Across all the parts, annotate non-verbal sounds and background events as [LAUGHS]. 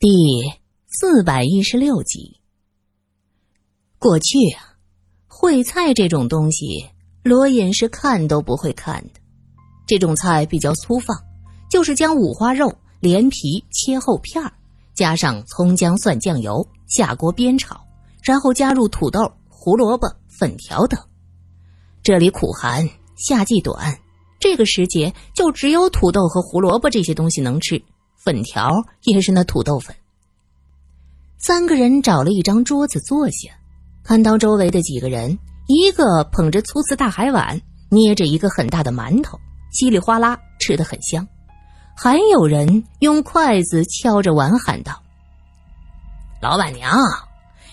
第四百一十六集。过去啊，烩菜这种东西，罗隐是看都不会看的。这种菜比较粗放，就是将五花肉连皮切厚片儿，加上葱姜蒜酱油，下锅煸炒，然后加入土豆、胡萝卜、粉条等。这里苦寒，夏季短。这个时节就只有土豆和胡萝卜这些东西能吃，粉条也是那土豆粉。三个人找了一张桌子坐下，看到周围的几个人，一个捧着粗瓷大海碗，捏着一个很大的馒头，稀里哗啦吃得很香，还有人用筷子敲着碗喊道：“老板娘，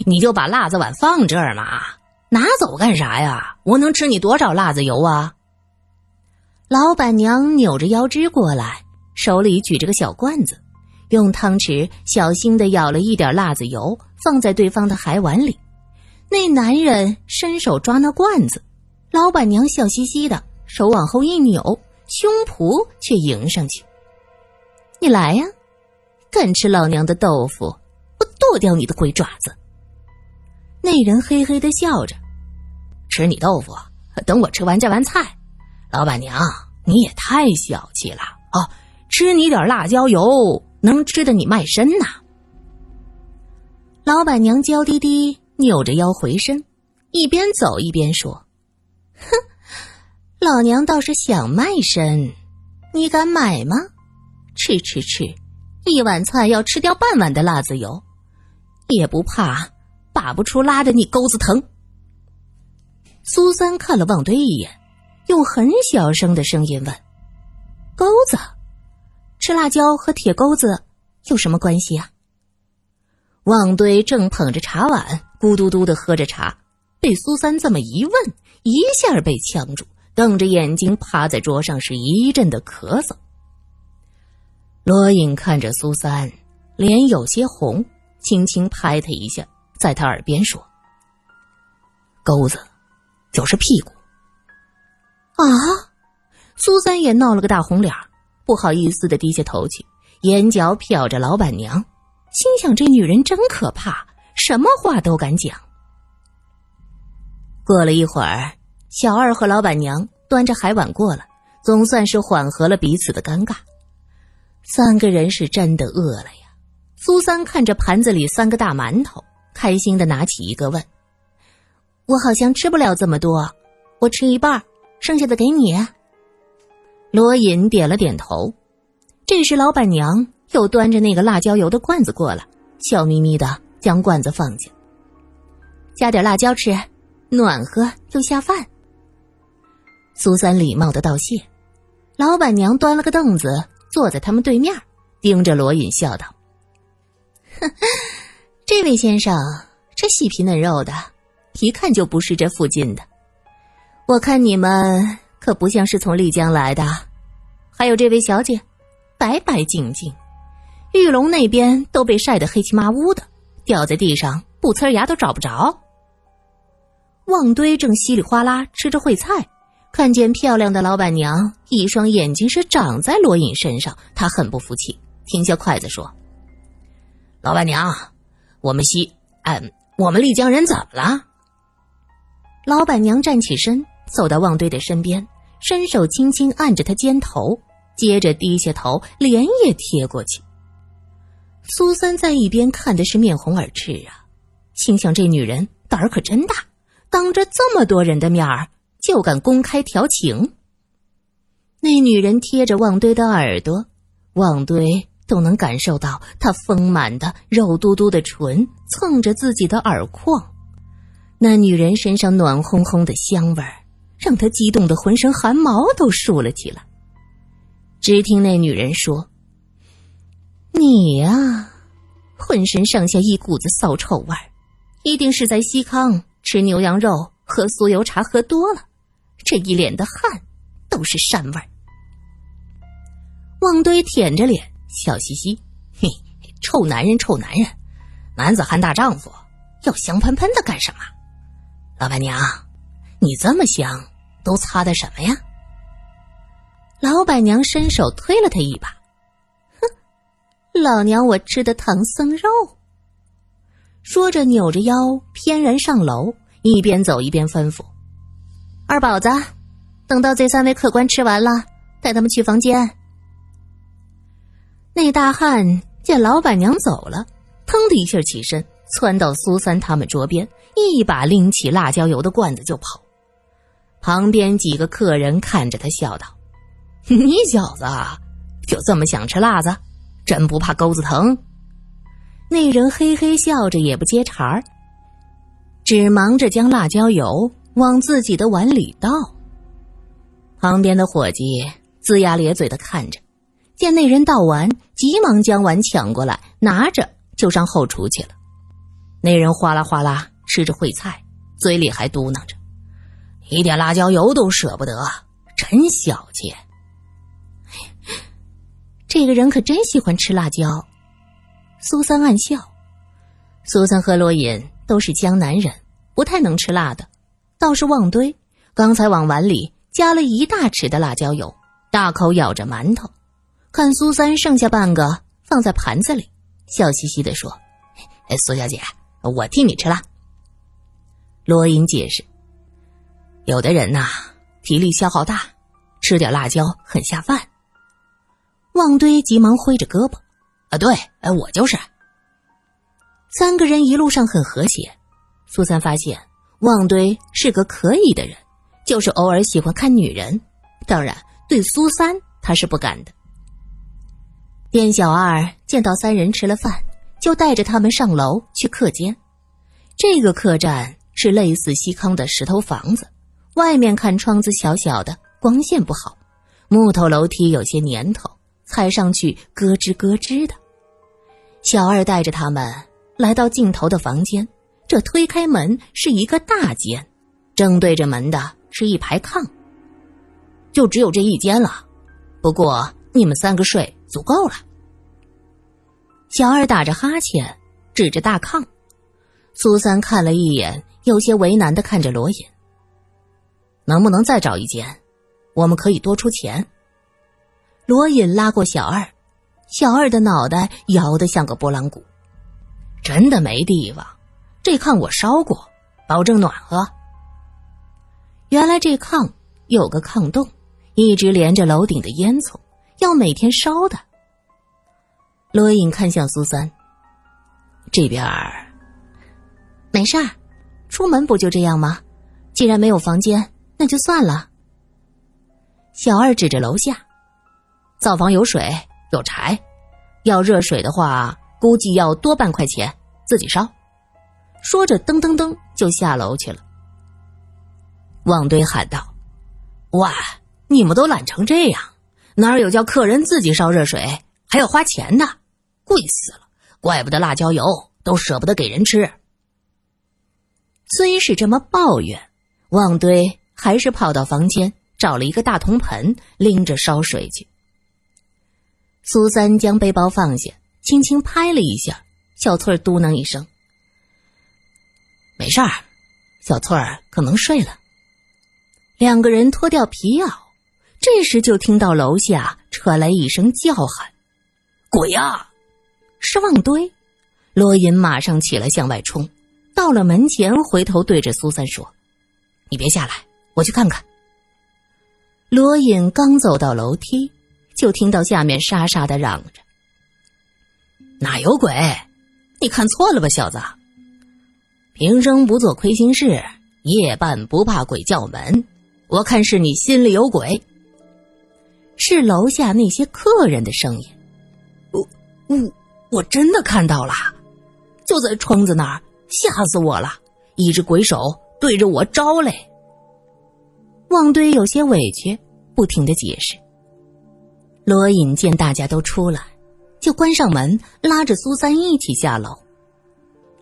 你就把辣子碗放这儿嘛，拿走干啥呀？我能吃你多少辣子油啊？”老板娘扭着腰肢过来，手里举着个小罐子，用汤匙小心的舀了一点辣子油，放在对方的海碗里。那男人伸手抓那罐子，老板娘笑嘻嘻的，手往后一扭，胸脯却迎上去：“你来呀，敢吃老娘的豆腐，我剁掉你的鬼爪子！”那人嘿嘿的笑着：“吃你豆腐，等我吃完这碗菜。”老板娘，你也太小气了哦！吃你点辣椒油，能吃的你卖身呐？老板娘娇滴滴扭着腰回身，一边走一边说：“哼，老娘倒是想卖身，你敢买吗？吃吃吃，一碗菜要吃掉半碗的辣子油，也不怕拔不出拉的你钩子疼。”苏三看了旺堆一眼。用很小声的声音问：“钩子，吃辣椒和铁钩子有什么关系啊？”旺堆正捧着茶碗，咕嘟嘟的喝着茶，被苏三这么一问，一下被呛住，瞪着眼睛趴在桌上，是一阵的咳嗽。罗隐看着苏三，脸有些红，轻轻拍他一下，在他耳边说：“钩子，就是屁股。”啊！苏三也闹了个大红脸，不好意思的低下头去，眼角瞟着老板娘，心想：这女人真可怕，什么话都敢讲。过了一会儿，小二和老板娘端着海碗过来，总算是缓和了彼此的尴尬。三个人是真的饿了呀！苏三看着盘子里三个大馒头，开心的拿起一个问：“我好像吃不了这么多，我吃一半。”剩下的给你。罗隐点了点头。这时，老板娘又端着那个辣椒油的罐子过来，笑眯眯的将罐子放下，加点辣椒吃，暖和又下饭。苏三礼貌的道谢。老板娘端了个凳子坐在他们对面，盯着罗隐笑道：“这位先生，这细皮嫩肉的，一看就不是这附近的。”我看你们可不像是从丽江来的，还有这位小姐，白白净净，玉龙那边都被晒得黑漆麻乌的，掉在地上不呲牙都找不着。旺堆正稀里哗啦吃着烩菜，看见漂亮的老板娘一双眼睛是长在罗隐身上，他很不服气，停下筷子说：“老板娘，我们西，嗯，我们丽江人怎么了？”老板娘站起身。走到旺堆的身边，伸手轻轻按着他肩头，接着低下头，脸也贴过去。苏三在一边看的是面红耳赤啊，心想这女人胆儿可真大，当着这么多人的面儿就敢公开调情。那女人贴着旺堆的耳朵，旺堆都能感受到她丰满的肉嘟嘟的唇蹭着自己的耳廓，那女人身上暖烘烘的香味儿。让他激动的浑身汗毛都竖了起来。只听那女人说：“你呀，浑身上下一股子骚臭味儿，一定是在西康吃牛羊肉、喝酥油茶喝多了，这一脸的汗都是膻味儿。”旺堆舔着脸笑嘻嘻：“嘿，臭男人，臭男人，男子汉大丈夫，要香喷喷的干什么？老板娘。”你这么香，都擦的什么呀？老板娘伸手推了他一把，哼，老娘我吃的唐僧肉。说着，扭着腰，翩然上楼，一边走一边吩咐：“二宝子，等到这三位客官吃完了，带他们去房间。”那大汉见老板娘走了，腾的一下起身，窜到苏三他们桌边，一把拎起辣椒油的罐子就跑。旁边几个客人看着他，笑道：“ [LAUGHS] 你小子就这么想吃辣子？真不怕钩子疼？”那人嘿嘿笑着，也不接茬儿，只忙着将辣椒油往自己的碗里倒。旁边的伙计龇牙咧嘴的看着，见那人倒完，急忙将碗抢过来，拿着就上后厨去了。那人哗啦哗啦吃着烩菜，嘴里还嘟囔着：“一点辣椒油都舍不得，真小气。”这个人可真喜欢吃辣椒。苏三暗笑，苏三和罗隐都是江南人，不太能吃辣的。倒是旺堆，刚才往碗里加了一大匙的辣椒油，大口咬着馒头，看苏三剩下半个放在盘子里，笑嘻嘻的说：“，苏小姐，我替你吃辣。”罗隐解释：“有的人呐，体力消耗大，吃点辣椒很下饭。”旺堆急忙挥着胳膊。啊，对，哎，我就是。三个人一路上很和谐。苏三发现旺堆是个可以的人，就是偶尔喜欢看女人。当然，对苏三他是不敢的。店小二见到三人吃了饭，就带着他们上楼去客间。这个客栈是类似西康的石头房子，外面看窗子小小的，光线不好，木头楼梯有些年头。踩上去咯吱咯吱的，小二带着他们来到尽头的房间。这推开门是一个大间，正对着门的是一排炕。就只有这一间了，不过你们三个睡足够了。小二打着哈欠，指着大炕。苏三看了一眼，有些为难的看着罗隐：“能不能再找一间？我们可以多出钱。”罗隐拉过小二，小二的脑袋摇得像个拨浪鼓。真的没地方，这炕我烧过，保证暖和。原来这炕有个炕洞，一直连着楼顶的烟囱，要每天烧的。罗隐看向苏三，这边儿没事儿，出门不就这样吗？既然没有房间，那就算了。小二指着楼下。灶房有水有柴，要热水的话，估计要多半块钱，自己烧。说着，噔噔噔就下楼去了。旺堆喊道：“哇，你们都懒成这样，哪有叫客人自己烧热水还要花钱的？贵死了！怪不得辣椒油都舍不得给人吃。”虽是这么抱怨，旺堆还是跑到房间找了一个大铜盆，拎着烧水去。苏三将背包放下，轻轻拍了一下，小翠儿嘟囔一声：“没事儿。”小翠儿可能睡了。两个人脱掉皮袄，这时就听到楼下传来一声叫喊：“鬼呀！”是旺堆。罗隐马上起来向外冲，到了门前，回头对着苏三说：“你别下来，我去看看。”罗隐刚走到楼梯。就听到下面沙沙的嚷着：“哪有鬼？你看错了吧，小子！平生不做亏心事，夜半不怕鬼叫门。我看是你心里有鬼。”是楼下那些客人的声音。我我我真的看到了，就在窗子那儿，吓死我了！一只鬼手对着我招嘞。旺堆有些委屈，不停的解释。罗隐见大家都出来，就关上门，拉着苏三一起下楼。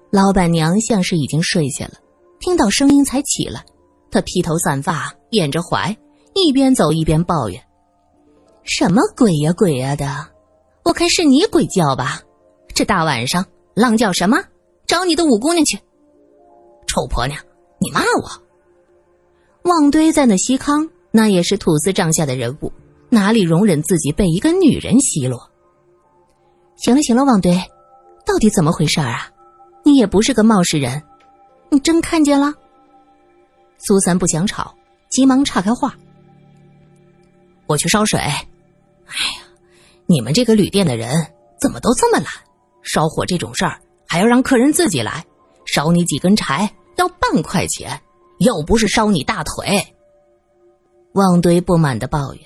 老板娘像是已经睡下了，听到声音才起来。她披头散发，掩着怀，一边走一边抱怨：“什么鬼呀鬼呀的！我看是你鬼叫吧？这大晚上浪叫什么？找你的五姑娘去！臭婆娘，你骂我！”旺堆在那西康，那也是土司帐下的人物。哪里容忍自己被一个女人奚落？行了行了，旺堆，到底怎么回事啊？你也不是个冒失人，你真看见了？苏三不想吵，急忙岔开话：“我去烧水。哎呀，你们这个旅店的人怎么都这么懒？烧火这种事儿还要让客人自己来，烧你几根柴要半块钱，又不是烧你大腿。”旺堆不满的抱怨。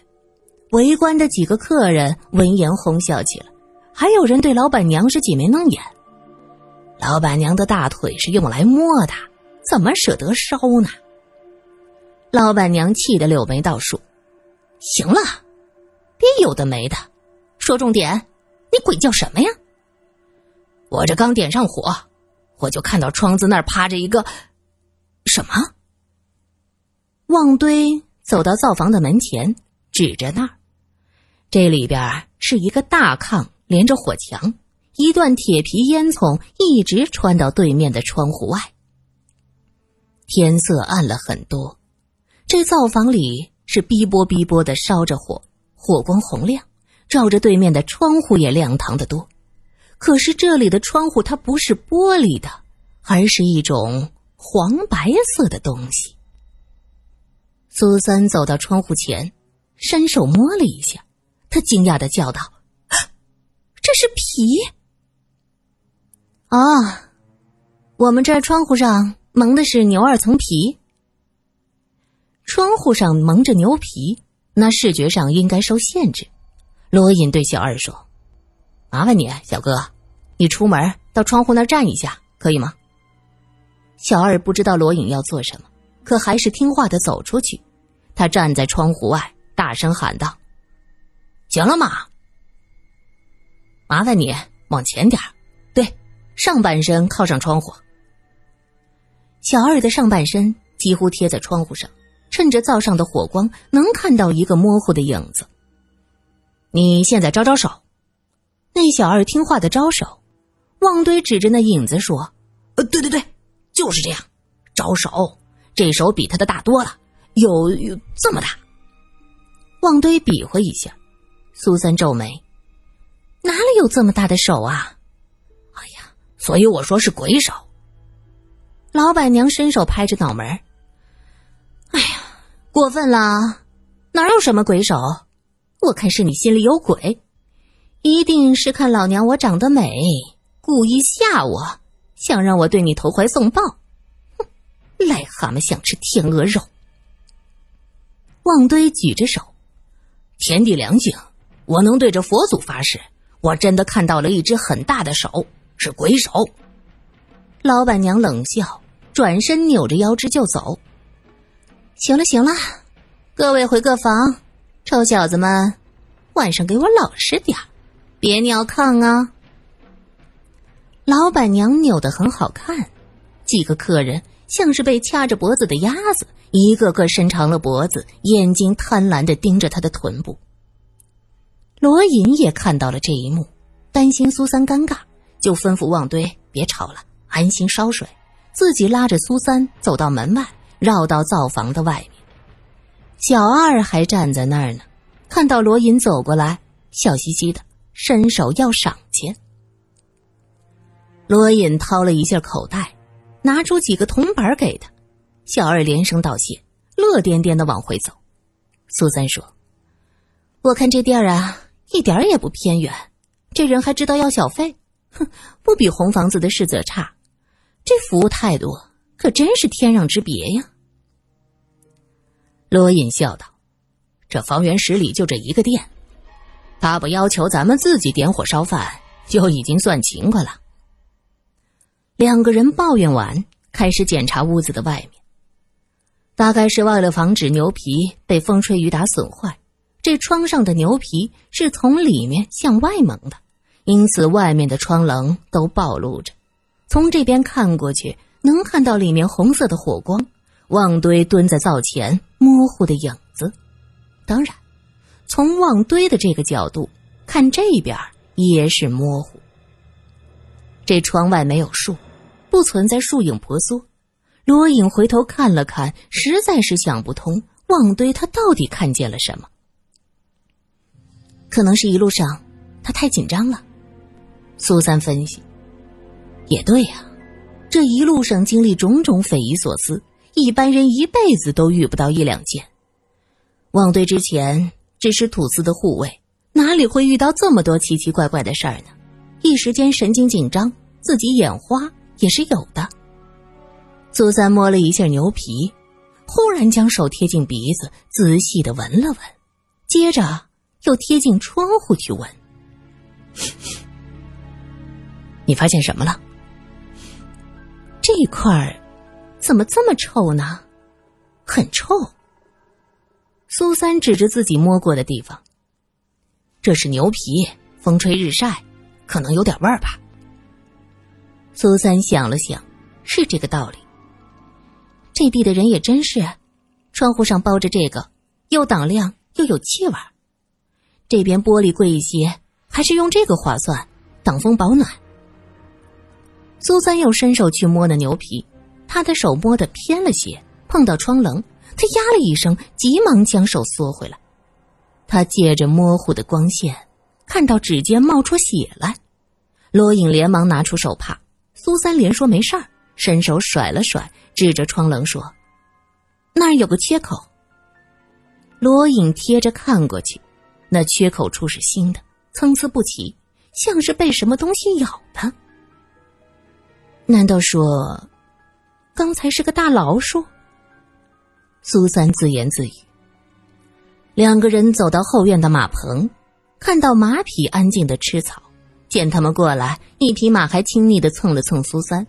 围观的几个客人闻言哄笑起来，还有人对老板娘是挤眉弄眼。老板娘的大腿是用来摸的，怎么舍得烧呢？老板娘气得柳眉倒竖。行了，别有的没的，说重点，你鬼叫什么呀？我这刚点上火，我就看到窗子那儿趴着一个什么？旺堆走到灶房的门前，指着那儿。这里边是一个大炕，连着火墙，一段铁皮烟囱一直穿到对面的窗户外。天色暗了很多，这灶房里是逼波逼波的烧着火，火光红亮，照着对面的窗户也亮堂的多。可是这里的窗户它不是玻璃的，而是一种黄白色的东西。苏三走到窗户前，伸手摸了一下。他惊讶的叫道：“这是皮！啊，我们这儿窗户上蒙的是牛二层皮。窗户上蒙着牛皮，那视觉上应该受限制。”罗隐对小二说：“麻烦你，小哥，你出门到窗户那站一下，可以吗？”小二不知道罗隐要做什么，可还是听话的走出去。他站在窗户外，大声喊道。行了吗？麻烦你往前点对，上半身靠上窗户。小二的上半身几乎贴在窗户上，趁着灶上的火光，能看到一个模糊的影子。你现在招招手。那小二听话的招手。旺堆指着那影子说：“呃，对对对，就是这样，招手。这手比他的大多了，有有这么大。”旺堆比划一下。苏三皱眉：“哪里有这么大的手啊？”“哎呀，所以我说是鬼手。”老板娘伸手拍着脑门：“哎呀，过分了！哪有什么鬼手？我看是你心里有鬼，一定是看老娘我长得美，故意吓我，想让我对你投怀送抱。哼，癞蛤蟆想吃天鹅肉。”旺堆举着手：“天地良心！”我能对着佛祖发誓，我真的看到了一只很大的手，是鬼手。老板娘冷笑，转身扭着腰肢就走。行了行了，各位回各房，臭小子们，晚上给我老实点别尿炕啊！老板娘扭得很好看，几个客人像是被掐着脖子的鸭子，一个个伸长了脖子，眼睛贪婪的盯着他的臀部。罗隐也看到了这一幕，担心苏三尴尬，就吩咐旺堆别吵了，安心烧水，自己拉着苏三走到门外，绕到灶房的外面。小二还站在那儿呢，看到罗隐走过来，笑嘻嘻的伸手要赏钱。罗隐掏了一下口袋，拿出几个铜板给他，小二连声道谢，乐颠颠的往回走。苏三说：“我看这店儿啊。”一点也不偏远，这人还知道要小费，哼，不比红房子的世子差。这服务态度可真是天壤之别呀。罗隐笑道：“这方圆十里就这一个店，他不要求咱们自己点火烧饭，就已经算勤快了。”两个人抱怨完，开始检查屋子的外面，大概是为了防止牛皮被风吹雨打损坏。这窗上的牛皮是从里面向外蒙的，因此外面的窗棱都暴露着。从这边看过去，能看到里面红色的火光，旺堆蹲在灶前模糊的影子。当然，从旺堆的这个角度看，这边也是模糊。这窗外没有树，不存在树影婆娑。罗隐回头看了看，实在是想不通，旺堆他到底看见了什么。可能是一路上他太紧张了，苏三分析：“也对呀，这一路上经历种种匪夷所思，一般人一辈子都遇不到一两件。旺队之前只是土司的护卫，哪里会遇到这么多奇奇怪怪的事儿呢？一时间神经紧张，自己眼花也是有的。”苏三摸了一下牛皮，忽然将手贴近鼻子，仔细的闻了闻，接着又贴近窗户去闻。[LAUGHS] 你发现什么了？这块儿怎么这么臭呢？很臭。苏三指着自己摸过的地方，这是牛皮，风吹日晒，可能有点味儿吧。苏三想了想，是这个道理。这地的人也真是，窗户上包着这个，又挡亮又有气味。这边玻璃贵一些，还是用这个划算，挡风保暖。苏三又伸手去摸那牛皮，他的手摸得偏了些，碰到窗棱，他呀了一声，急忙将手缩回来。他借着模糊的光线，看到指尖冒出血来。罗颖连忙拿出手帕，苏三连说没事儿，伸手甩了甩。指着窗棱说：“那儿有个缺口。”罗颖贴着看过去，那缺口处是新的，参差不齐，像是被什么东西咬的。难道说，刚才是个大老鼠？苏三自言自语。两个人走到后院的马棚，看到马匹安静的吃草，见他们过来，一匹马还亲昵的蹭了蹭苏三。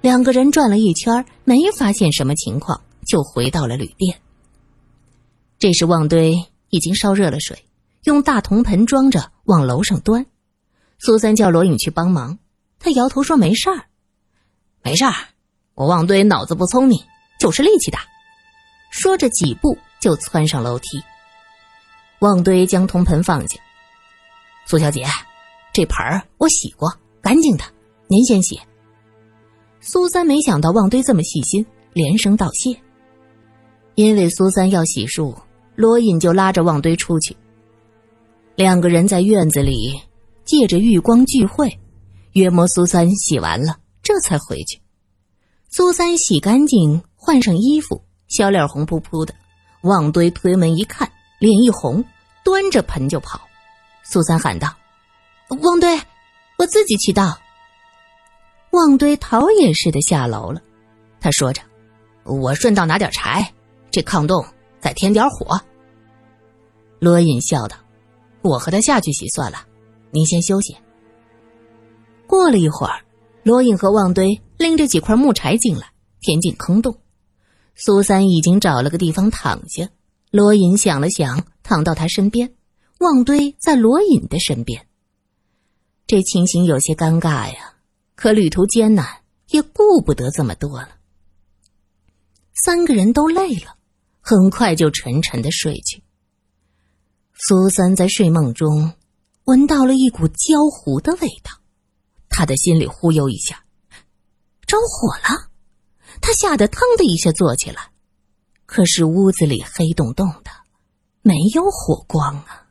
两个人转了一圈，没发现什么情况，就回到了旅店。这时，旺堆已经烧热了水，用大铜盆装着往楼上端。苏三叫罗颖去帮忙，他摇头说：“没事儿，没事儿，我旺堆脑子不聪明，就是力气大。”说着几步就窜上楼梯。旺堆将铜盆放下：“苏小姐，这盆儿我洗过，干净的，您先洗。”苏三没想到旺堆这么细心，连声道谢。因为苏三要洗漱，罗隐就拉着旺堆出去。两个人在院子里借着月光聚会，约摸苏三洗完了，这才回去。苏三洗干净，换上衣服，小脸红扑扑的。旺堆推门一看，脸一红，端着盆就跑。苏三喊道：“旺堆，我自己去倒。”旺堆逃也似的下楼了，他说着：“我顺道拿点柴，这炕洞再添点火。”罗隐笑道：“我和他下去洗算了，您先休息。”过了一会儿，罗隐和旺堆拎着几块木柴进来，填进坑洞。苏三已经找了个地方躺下，罗隐想了想，躺到他身边，旺堆在罗隐的身边。这情形有些尴尬呀。可旅途艰难，也顾不得这么多了。三个人都累了，很快就沉沉的睡去。苏三在睡梦中闻到了一股焦糊的味道，他的心里忽悠一下，着火了。他吓得腾的一下坐起来，可是屋子里黑洞洞的，没有火光啊。